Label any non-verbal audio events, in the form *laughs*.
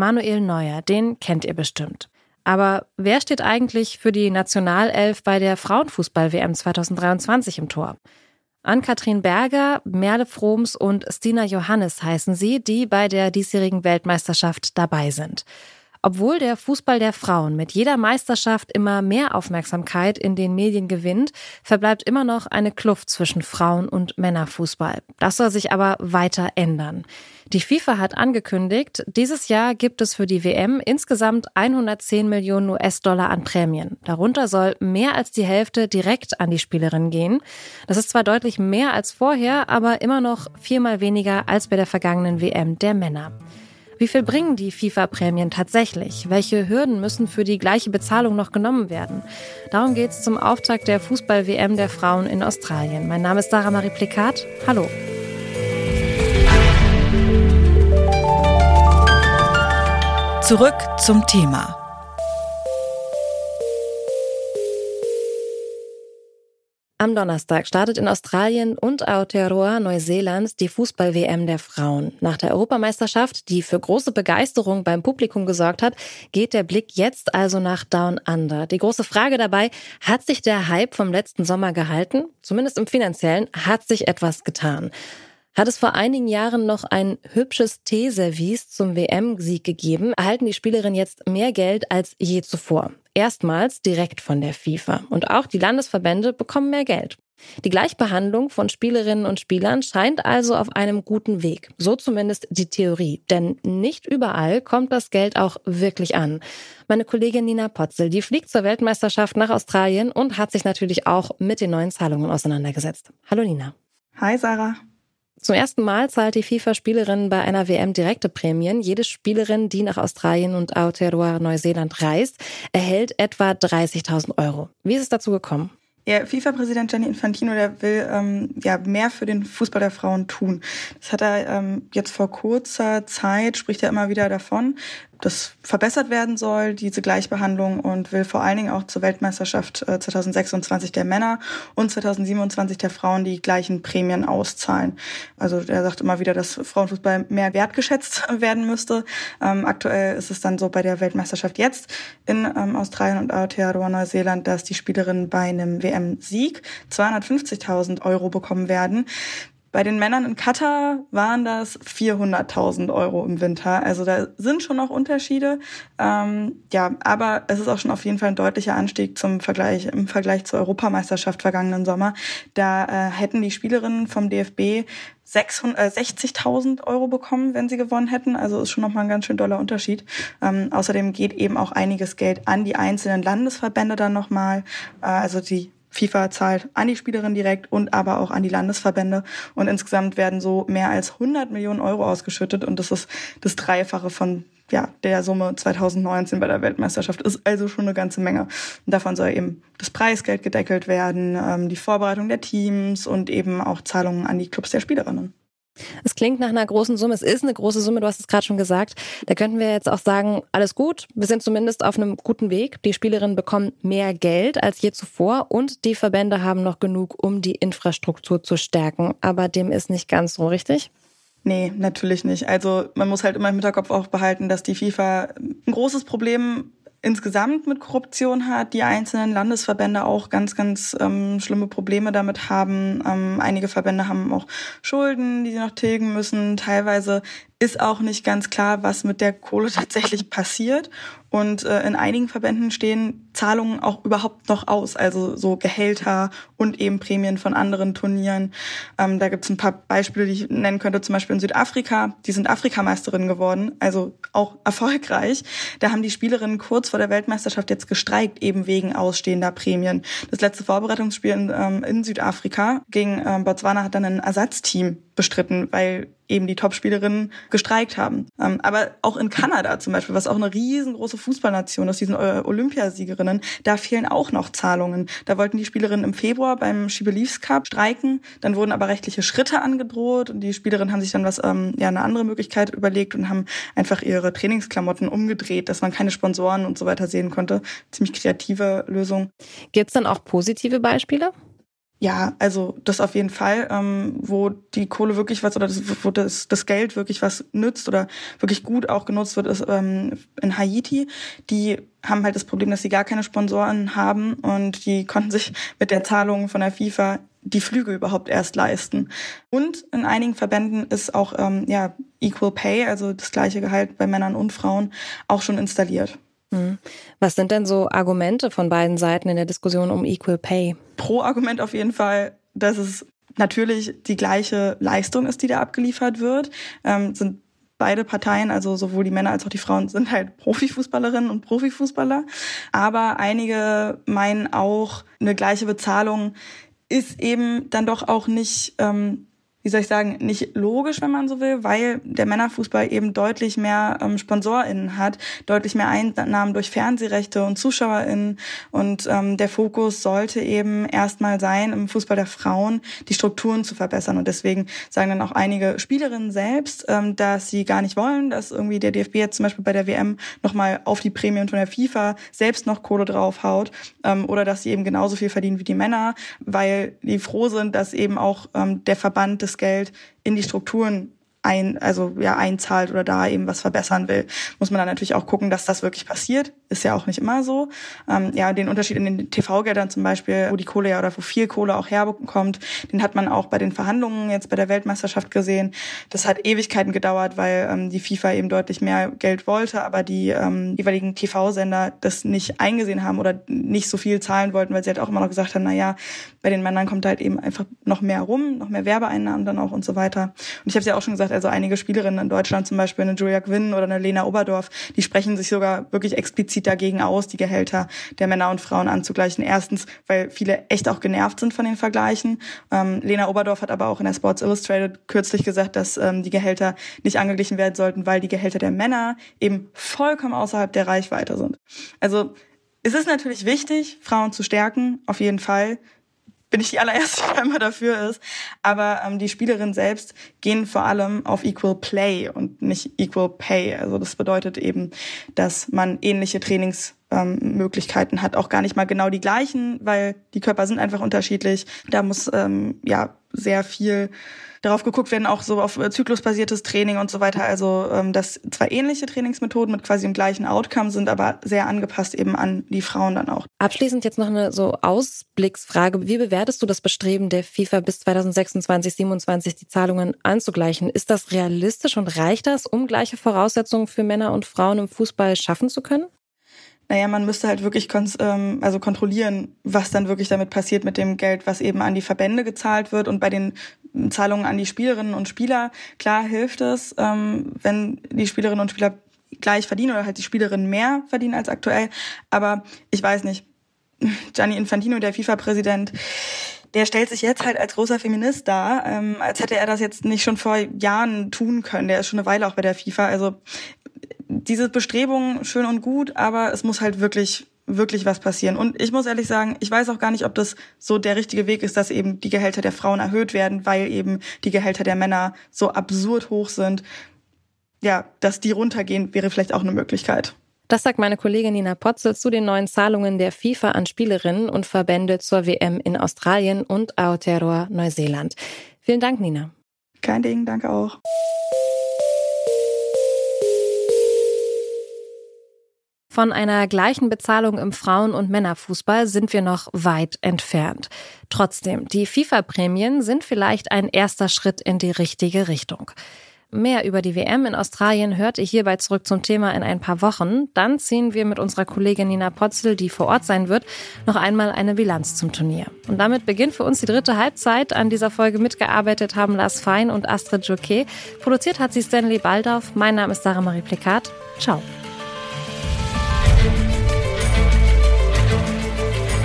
Manuel Neuer, den kennt ihr bestimmt. Aber wer steht eigentlich für die Nationalelf bei der Frauenfußball-WM 2023 im Tor? Ann-Kathrin Berger, Merle Froms und Stina Johannes heißen sie, die bei der diesjährigen Weltmeisterschaft dabei sind. Obwohl der Fußball der Frauen mit jeder Meisterschaft immer mehr Aufmerksamkeit in den Medien gewinnt, verbleibt immer noch eine Kluft zwischen Frauen- und Männerfußball. Das soll sich aber weiter ändern. Die FIFA hat angekündigt, dieses Jahr gibt es für die WM insgesamt 110 Millionen US-Dollar an Prämien. Darunter soll mehr als die Hälfte direkt an die Spielerin gehen. Das ist zwar deutlich mehr als vorher, aber immer noch viermal weniger als bei der vergangenen WM der Männer. Wie viel bringen die FIFA-Prämien tatsächlich? Welche Hürden müssen für die gleiche Bezahlung noch genommen werden? Darum geht es zum Auftakt der Fußball-WM der Frauen in Australien. Mein Name ist Sarah Marie Plikat. Hallo. Zurück zum Thema. Am Donnerstag startet in Australien und Aotearoa, Neuseeland, die Fußball-WM der Frauen. Nach der Europameisterschaft, die für große Begeisterung beim Publikum gesorgt hat, geht der Blick jetzt also nach Down Under. Die große Frage dabei, hat sich der Hype vom letzten Sommer gehalten? Zumindest im finanziellen hat sich etwas getan. Hat es vor einigen Jahren noch ein hübsches Teeservice zum WM-Sieg gegeben, erhalten die Spielerinnen jetzt mehr Geld als je zuvor. Erstmals direkt von der FIFA. Und auch die Landesverbände bekommen mehr Geld. Die Gleichbehandlung von Spielerinnen und Spielern scheint also auf einem guten Weg. So zumindest die Theorie. Denn nicht überall kommt das Geld auch wirklich an. Meine Kollegin Nina Potzel, die fliegt zur Weltmeisterschaft nach Australien und hat sich natürlich auch mit den neuen Zahlungen auseinandergesetzt. Hallo Nina. Hi Sarah. Zum ersten Mal zahlt die FIFA-Spielerin bei einer WM direkte Prämien. Jede Spielerin, die nach Australien und Aotearoa Neuseeland reist, erhält etwa 30.000 Euro. Wie ist es dazu gekommen? Ja, FIFA-Präsident Gianni Infantino, der will ähm, ja mehr für den Fußball der Frauen tun. Das hat er ähm, jetzt vor kurzer Zeit, spricht er immer wieder davon, das verbessert werden soll, diese Gleichbehandlung, und will vor allen Dingen auch zur Weltmeisterschaft 2026 äh, der Männer und 2027 der Frauen die gleichen Prämien auszahlen. Also er sagt immer wieder, dass Frauenfußball mehr wertgeschätzt *laughs* werden müsste. Ähm, aktuell ist es dann so bei der Weltmeisterschaft jetzt in ähm, Australien und Aotearoa Neuseeland, dass die Spielerinnen bei einem WM-Sieg 250.000 Euro bekommen werden. Bei den Männern in Katar waren das 400.000 Euro im Winter. Also da sind schon noch Unterschiede. Ähm, ja, aber es ist auch schon auf jeden Fall ein deutlicher Anstieg zum Vergleich im Vergleich zur Europameisterschaft vergangenen Sommer. Da äh, hätten die Spielerinnen vom DFB 60.000 äh, Euro bekommen, wenn sie gewonnen hätten. Also ist schon nochmal ein ganz schön doller Unterschied. Ähm, außerdem geht eben auch einiges Geld an die einzelnen Landesverbände dann nochmal. Äh, also die FIFA zahlt an die Spielerin direkt und aber auch an die Landesverbände. Und insgesamt werden so mehr als 100 Millionen Euro ausgeschüttet. Und das ist das Dreifache von ja, der Summe 2019 bei der Weltmeisterschaft. Ist also schon eine ganze Menge. Und davon soll eben das Preisgeld gedeckelt werden, ähm, die Vorbereitung der Teams und eben auch Zahlungen an die Clubs der Spielerinnen. Es klingt nach einer großen Summe. Es ist eine große Summe, du hast es gerade schon gesagt. Da könnten wir jetzt auch sagen, alles gut. Wir sind zumindest auf einem guten Weg. Die Spielerinnen bekommen mehr Geld als je zuvor und die Verbände haben noch genug, um die Infrastruktur zu stärken. Aber dem ist nicht ganz so richtig. Nee, natürlich nicht. Also man muss halt immer im Hinterkopf auch behalten, dass die FIFA ein großes Problem insgesamt mit Korruption hat, die einzelnen Landesverbände auch ganz, ganz ähm, schlimme Probleme damit haben. Ähm, einige Verbände haben auch Schulden, die sie noch tilgen müssen. Teilweise ist auch nicht ganz klar, was mit der Kohle *laughs* tatsächlich passiert. Und äh, in einigen Verbänden stehen Zahlungen auch überhaupt noch aus, also so Gehälter und eben Prämien von anderen Turnieren. Ähm, da gibt es ein paar Beispiele, die ich nennen könnte, zum Beispiel in Südafrika. Die sind Afrikameisterin geworden, also auch *laughs* erfolgreich. Da haben die Spielerinnen kurz vor der Weltmeisterschaft jetzt gestreikt, eben wegen ausstehender Prämien. Das letzte Vorbereitungsspiel in, ähm, in Südafrika gegen ähm, Botswana hat dann ein Ersatzteam bestritten, weil eben die Topspielerinnen gestreikt haben. Ähm, aber auch in Kanada zum Beispiel, was auch eine riesengroße Fußballnation ist, diesen äh, Olympiasiegerinnen, da fehlen auch noch Zahlungen. Da wollten die Spielerinnen im Februar beim Shibeliefs Cup streiken, dann wurden aber rechtliche Schritte angedroht und die Spielerinnen haben sich dann was, ähm, ja, eine andere Möglichkeit überlegt und haben einfach ihre Trainingsklamotten umgedreht, dass man keine Sponsoren und so weiter sehen konnte. Ziemlich kreative Lösung. Gibt es dann auch positive Beispiele? Ja, also das auf jeden Fall, ähm, wo die Kohle wirklich was oder das, wo das, das Geld wirklich was nützt oder wirklich gut auch genutzt wird, ist ähm, in Haiti. Die haben halt das Problem, dass sie gar keine Sponsoren haben und die konnten sich mit der Zahlung von der FIFA die Flüge überhaupt erst leisten. Und in einigen Verbänden ist auch ähm, ja Equal Pay, also das gleiche Gehalt bei Männern und Frauen, auch schon installiert. Hm. Was sind denn so Argumente von beiden Seiten in der Diskussion um Equal Pay? Pro-Argument auf jeden Fall, dass es natürlich die gleiche Leistung ist, die da abgeliefert wird. Ähm, sind beide Parteien, also sowohl die Männer als auch die Frauen, sind halt Profifußballerinnen und Profifußballer. Aber einige meinen auch, eine gleiche Bezahlung ist eben dann doch auch nicht ähm, wie soll ich sagen, nicht logisch, wenn man so will, weil der Männerfußball eben deutlich mehr ähm, SponsorInnen hat, deutlich mehr Einnahmen durch Fernsehrechte und ZuschauerInnen. Und ähm, der Fokus sollte eben erstmal sein, im Fußball der Frauen die Strukturen zu verbessern. Und deswegen sagen dann auch einige Spielerinnen selbst, ähm, dass sie gar nicht wollen, dass irgendwie der DFB jetzt zum Beispiel bei der WM nochmal auf die Prämien von der FIFA selbst noch Kohle draufhaut ähm, oder dass sie eben genauso viel verdienen wie die Männer, weil die froh sind, dass eben auch ähm, der Verband des Geld in die Strukturen ein, also ja, einzahlt oder da eben was verbessern will, muss man dann natürlich auch gucken, dass das wirklich passiert. Ist ja auch nicht immer so. Ähm, ja, den Unterschied in den TV-Geldern zum Beispiel, wo die Kohle ja oder wo viel Kohle auch herkommt, den hat man auch bei den Verhandlungen jetzt bei der Weltmeisterschaft gesehen. Das hat Ewigkeiten gedauert, weil ähm, die FIFA eben deutlich mehr Geld wollte, aber die ähm, jeweiligen TV-Sender das nicht eingesehen haben oder nicht so viel zahlen wollten, weil sie halt auch immer noch gesagt haben, na ja, bei den Männern kommt halt eben einfach noch mehr rum, noch mehr Werbeeinnahmen dann auch und so weiter. Und ich habe ja auch schon gesagt, gesagt, also einige Spielerinnen in Deutschland, zum Beispiel eine Julia Gwynn oder eine Lena Oberdorf, die sprechen sich sogar wirklich explizit dagegen aus, die Gehälter der Männer und Frauen anzugleichen. Erstens, weil viele echt auch genervt sind von den Vergleichen. Ähm, Lena Oberdorf hat aber auch in der Sports Illustrated kürzlich gesagt, dass ähm, die Gehälter nicht angeglichen werden sollten, weil die Gehälter der Männer eben vollkommen außerhalb der Reichweite sind. Also es ist natürlich wichtig, Frauen zu stärken, auf jeden Fall bin ich die allererste, *laughs* die immer dafür ist. Aber ähm, die Spielerinnen selbst gehen vor allem auf Equal Play und nicht Equal Pay. Also das bedeutet eben, dass man ähnliche Trainingsmöglichkeiten ähm, hat, auch gar nicht mal genau die gleichen, weil die Körper sind einfach unterschiedlich. Da muss ähm, ja sehr viel darauf geguckt werden, auch so auf äh, zyklusbasiertes Training und so weiter. Also ähm, dass zwar ähnliche Trainingsmethoden mit quasi dem gleichen Outcome sind, aber sehr angepasst eben an die Frauen dann auch. Abschließend jetzt noch eine so Ausblicksfrage. Wie bewertest du das Bestreben der FIFA bis 2026, 27 die Zahlungen anzugleichen? Ist das realistisch und reicht das, um gleiche Voraussetzungen für Männer und Frauen im Fußball schaffen zu können? Naja, man müsste halt wirklich ähm, also kontrollieren, was dann wirklich damit passiert mit dem Geld, was eben an die Verbände gezahlt wird. Und bei den Zahlungen an die Spielerinnen und Spieler, klar hilft es, ähm, wenn die Spielerinnen und Spieler gleich verdienen oder halt die Spielerinnen mehr verdienen als aktuell. Aber ich weiß nicht. *laughs* Gianni Infantino, der FIFA-Präsident, der stellt sich jetzt halt als großer Feminist dar, ähm, als hätte er das jetzt nicht schon vor Jahren tun können. Der ist schon eine Weile auch bei der FIFA. Also diese Bestrebungen schön und gut, aber es muss halt wirklich wirklich was passieren. Und ich muss ehrlich sagen, ich weiß auch gar nicht, ob das so der richtige Weg ist, dass eben die Gehälter der Frauen erhöht werden, weil eben die Gehälter der Männer so absurd hoch sind. Ja, dass die runtergehen, wäre vielleicht auch eine Möglichkeit. Das sagt meine Kollegin Nina Potze zu den neuen Zahlungen der FIFA an Spielerinnen und Verbände zur WM in Australien und Aotearoa Neuseeland. Vielen Dank, Nina. Kein Ding, danke auch. Von einer gleichen Bezahlung im Frauen- und Männerfußball sind wir noch weit entfernt. Trotzdem, die FIFA-Prämien sind vielleicht ein erster Schritt in die richtige Richtung. Mehr über die WM in Australien hört ihr hierbei zurück zum Thema in ein paar Wochen. Dann ziehen wir mit unserer Kollegin Nina Potzel, die vor Ort sein wird, noch einmal eine Bilanz zum Turnier. Und damit beginnt für uns die dritte Halbzeit. An dieser Folge mitgearbeitet haben Lars Fein und Astrid Joquet. Produziert hat sie Stanley Baldauf. Mein Name ist Sarah Marie Plikat. Ciao.